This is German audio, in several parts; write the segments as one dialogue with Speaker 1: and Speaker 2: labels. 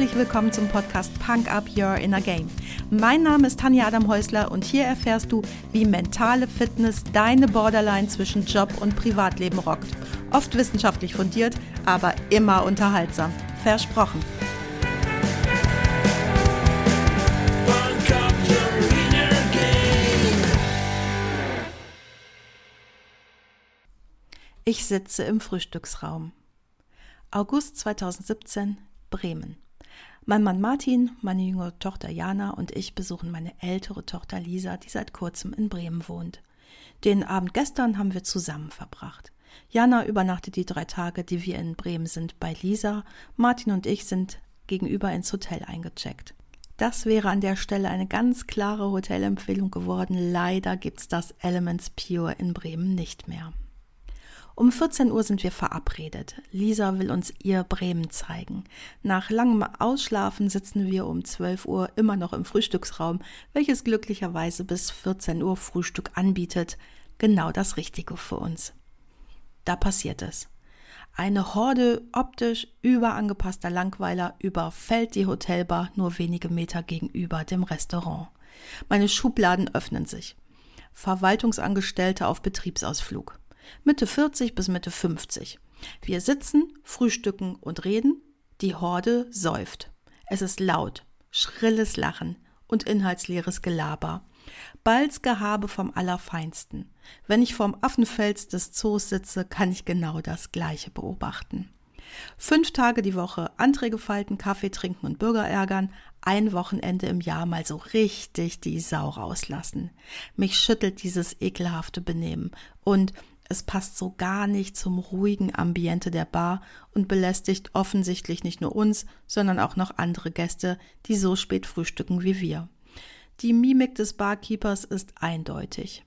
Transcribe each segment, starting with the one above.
Speaker 1: Herzlich willkommen zum Podcast Punk Up Your Inner Game. Mein Name ist Tanja Adam Häusler und hier erfährst du, wie mentale Fitness deine Borderline zwischen Job und Privatleben rockt. Oft wissenschaftlich fundiert, aber immer unterhaltsam. Versprochen. Ich sitze im Frühstücksraum. August 2017, Bremen. Mein Mann Martin, meine jüngere Tochter Jana und ich besuchen meine ältere Tochter Lisa, die seit kurzem in Bremen wohnt. Den Abend gestern haben wir zusammen verbracht. Jana übernachtet die drei Tage, die wir in Bremen sind, bei Lisa. Martin und ich sind gegenüber ins Hotel eingecheckt. Das wäre an der Stelle eine ganz klare Hotelempfehlung geworden. Leider gibt's das Elements Pure in Bremen nicht mehr. Um 14 Uhr sind wir verabredet. Lisa will uns ihr Bremen zeigen. Nach langem Ausschlafen sitzen wir um 12 Uhr immer noch im Frühstücksraum, welches glücklicherweise bis 14 Uhr Frühstück anbietet. Genau das Richtige für uns. Da passiert es. Eine Horde optisch überangepasster Langweiler überfällt die Hotelbar nur wenige Meter gegenüber dem Restaurant. Meine Schubladen öffnen sich. Verwaltungsangestellte auf Betriebsausflug. Mitte 40 bis Mitte 50. Wir sitzen, frühstücken und reden. Die Horde säuft. Es ist laut, schrilles Lachen und inhaltsleeres Gelaber. Balzgehabe vom Allerfeinsten. Wenn ich vorm Affenfels des Zoos sitze, kann ich genau das Gleiche beobachten. Fünf Tage die Woche Anträge falten, Kaffee trinken und Bürger ärgern, ein Wochenende im Jahr mal so richtig die Sau rauslassen. Mich schüttelt dieses ekelhafte Benehmen und es passt so gar nicht zum ruhigen Ambiente der Bar und belästigt offensichtlich nicht nur uns, sondern auch noch andere Gäste, die so spät frühstücken wie wir. Die Mimik des Barkeepers ist eindeutig.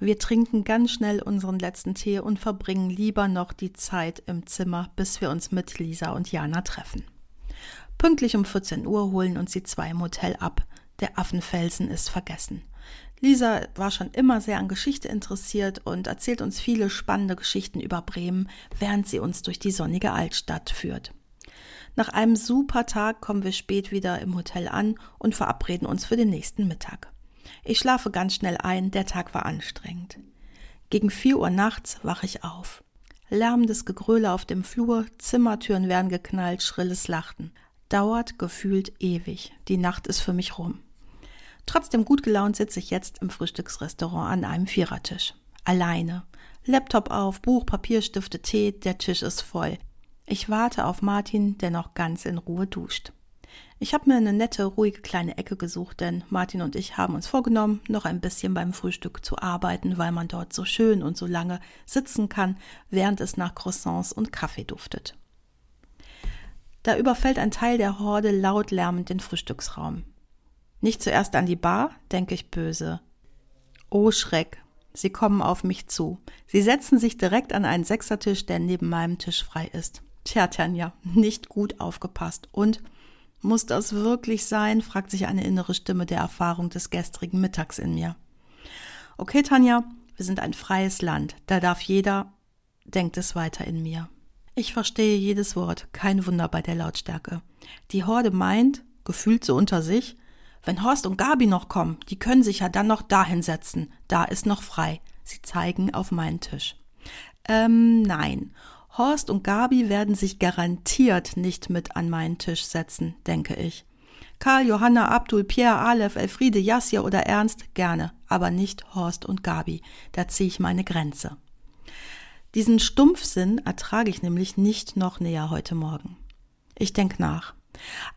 Speaker 1: Wir trinken ganz schnell unseren letzten Tee und verbringen lieber noch die Zeit im Zimmer, bis wir uns mit Lisa und Jana treffen. Pünktlich um 14 Uhr holen uns die zwei im Hotel ab. Der Affenfelsen ist vergessen. Lisa war schon immer sehr an Geschichte interessiert und erzählt uns viele spannende Geschichten über Bremen, während sie uns durch die sonnige Altstadt führt. Nach einem super Tag kommen wir spät wieder im Hotel an und verabreden uns für den nächsten Mittag. Ich schlafe ganz schnell ein, der Tag war anstrengend. Gegen vier Uhr nachts wache ich auf. Lärmendes Gegröle auf dem Flur, Zimmertüren werden geknallt, schrilles Lachen. Dauert gefühlt ewig. Die Nacht ist für mich rum. Trotzdem gut gelaunt sitze ich jetzt im Frühstücksrestaurant an einem Vierertisch. Alleine. Laptop auf, Buch, Papier, Stifte, Tee, der Tisch ist voll. Ich warte auf Martin, der noch ganz in Ruhe duscht. Ich habe mir eine nette, ruhige kleine Ecke gesucht, denn Martin und ich haben uns vorgenommen, noch ein bisschen beim Frühstück zu arbeiten, weil man dort so schön und so lange sitzen kann, während es nach Croissants und Kaffee duftet. Da überfällt ein Teil der Horde laut lärmend den Frühstücksraum. Nicht zuerst an die Bar, denke ich böse. Oh Schreck, sie kommen auf mich zu. Sie setzen sich direkt an einen Sechsertisch, der neben meinem Tisch frei ist. Tja, Tanja, nicht gut aufgepasst. Und muss das wirklich sein? fragt sich eine innere Stimme der Erfahrung des gestrigen Mittags in mir. Okay, Tanja, wir sind ein freies Land. Da darf jeder, denkt es weiter in mir. Ich verstehe jedes Wort, kein Wunder bei der Lautstärke. Die Horde meint, gefühlt so unter sich, wenn Horst und Gabi noch kommen, die können sich ja dann noch dahin setzen. Da ist noch frei. Sie zeigen auf meinen Tisch. Ähm, nein. Horst und Gabi werden sich garantiert nicht mit an meinen Tisch setzen, denke ich. Karl, Johanna, Abdul, Pierre, Aleph, Elfriede, Jasja oder Ernst gerne, aber nicht Horst und Gabi. Da ziehe ich meine Grenze. Diesen Stumpfsinn ertrage ich nämlich nicht noch näher heute Morgen. Ich denke nach.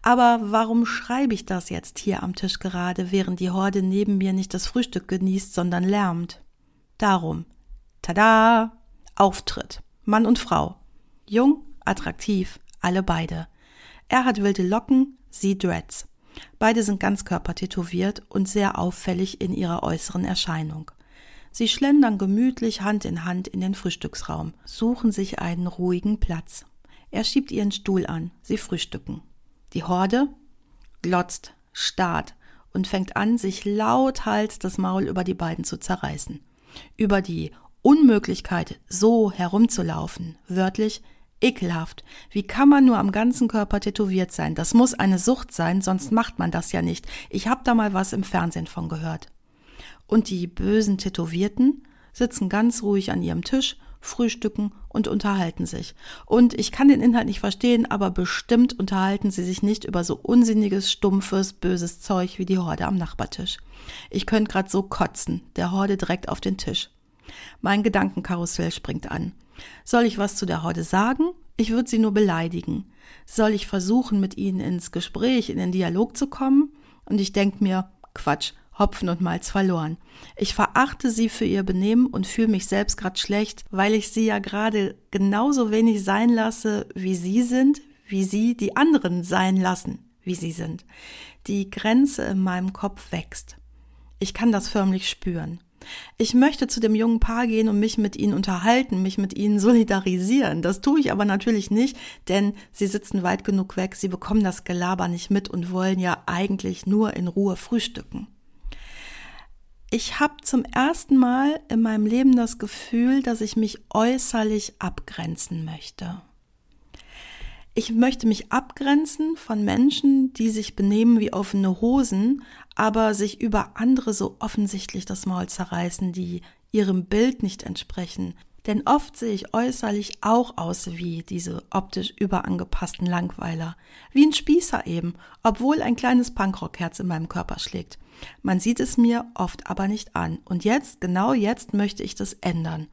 Speaker 1: Aber warum schreibe ich das jetzt hier am Tisch gerade, während die Horde neben mir nicht das Frühstück genießt, sondern lärmt? Darum. Tada! Auftritt. Mann und Frau. Jung, attraktiv, alle beide. Er hat wilde Locken, sie Dreads. Beide sind ganzkörpertätowiert und sehr auffällig in ihrer äußeren Erscheinung. Sie schlendern gemütlich Hand in Hand in den Frühstücksraum, suchen sich einen ruhigen Platz. Er schiebt ihren Stuhl an, sie frühstücken. Die Horde glotzt, starrt und fängt an, sich lauthals das Maul über die beiden zu zerreißen. Über die Unmöglichkeit, so herumzulaufen, wörtlich Ekelhaft. Wie kann man nur am ganzen Körper tätowiert sein? Das muss eine Sucht sein, sonst macht man das ja nicht. Ich habe da mal was im Fernsehen von gehört. Und die bösen Tätowierten sitzen ganz ruhig an ihrem Tisch, frühstücken und unterhalten sich. Und ich kann den Inhalt nicht verstehen, aber bestimmt unterhalten sie sich nicht über so unsinniges, stumpfes, böses Zeug wie die Horde am Nachbartisch. Ich könnte grad so kotzen, der Horde direkt auf den Tisch. Mein Gedankenkarussell springt an. Soll ich was zu der Horde sagen? Ich würde sie nur beleidigen. Soll ich versuchen, mit ihnen ins Gespräch, in den Dialog zu kommen? Und ich denke mir, Quatsch, Hopfen und Malz verloren. Ich verachte sie für ihr Benehmen und fühle mich selbst gerade schlecht, weil ich sie ja gerade genauso wenig sein lasse, wie sie sind, wie sie die anderen sein lassen, wie sie sind. Die Grenze in meinem Kopf wächst. Ich kann das förmlich spüren. Ich möchte zu dem jungen Paar gehen und mich mit ihnen unterhalten, mich mit ihnen solidarisieren. Das tue ich aber natürlich nicht, denn sie sitzen weit genug weg, sie bekommen das Gelaber nicht mit und wollen ja eigentlich nur in Ruhe frühstücken. Ich habe zum ersten Mal in meinem Leben das Gefühl, dass ich mich äußerlich abgrenzen möchte. Ich möchte mich abgrenzen von Menschen, die sich benehmen wie offene Hosen, aber sich über andere so offensichtlich das Maul zerreißen, die ihrem Bild nicht entsprechen. Denn oft sehe ich äußerlich auch aus wie diese optisch überangepassten Langweiler. Wie ein Spießer eben, obwohl ein kleines Punkrockherz in meinem Körper schlägt. Man sieht es mir oft aber nicht an. Und jetzt, genau jetzt möchte ich das ändern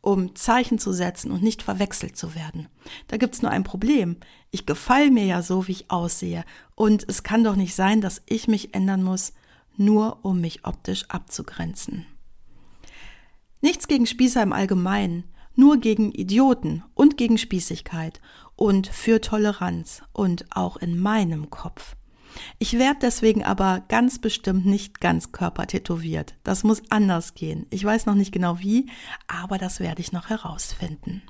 Speaker 1: um Zeichen zu setzen und nicht verwechselt zu werden. Da gibt's nur ein Problem. Ich gefall mir ja so, wie ich aussehe. Und es kann doch nicht sein, dass ich mich ändern muss, nur um mich optisch abzugrenzen. Gegen Spießer im Allgemeinen, nur gegen Idioten und gegen Spießigkeit und für Toleranz und auch in meinem Kopf. Ich werde deswegen aber ganz bestimmt nicht ganz körpertätowiert. Das muss anders gehen. Ich weiß noch nicht genau wie, aber das werde ich noch herausfinden.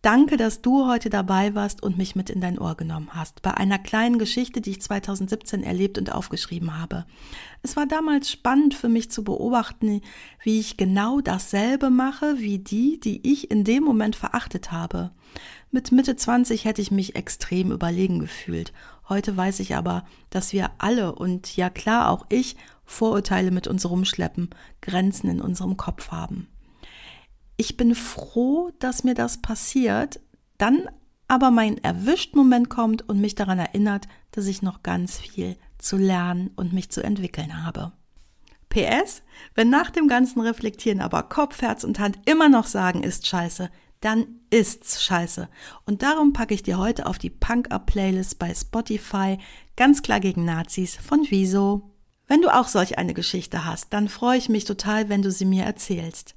Speaker 1: Danke, dass du heute dabei warst und mich mit in dein Ohr genommen hast, bei einer kleinen Geschichte, die ich 2017 erlebt und aufgeschrieben habe. Es war damals spannend für mich zu beobachten, wie ich genau dasselbe mache wie die, die ich in dem Moment verachtet habe. Mit Mitte 20 hätte ich mich extrem überlegen gefühlt. Heute weiß ich aber, dass wir alle und ja klar auch ich Vorurteile mit uns rumschleppen, Grenzen in unserem Kopf haben. Ich bin froh, dass mir das passiert, dann aber mein erwischt Moment kommt und mich daran erinnert, dass ich noch ganz viel zu lernen und mich zu entwickeln habe. PS, wenn nach dem ganzen Reflektieren aber Kopf, Herz und Hand immer noch sagen, ist scheiße, dann ist's scheiße. Und darum packe ich dir heute auf die Punk-Up-Playlist bei Spotify ganz klar gegen Nazis von Wieso. Wenn du auch solch eine Geschichte hast, dann freue ich mich total, wenn du sie mir erzählst.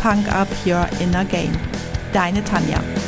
Speaker 1: Punk Up Your Inner Game. Deine Tanja.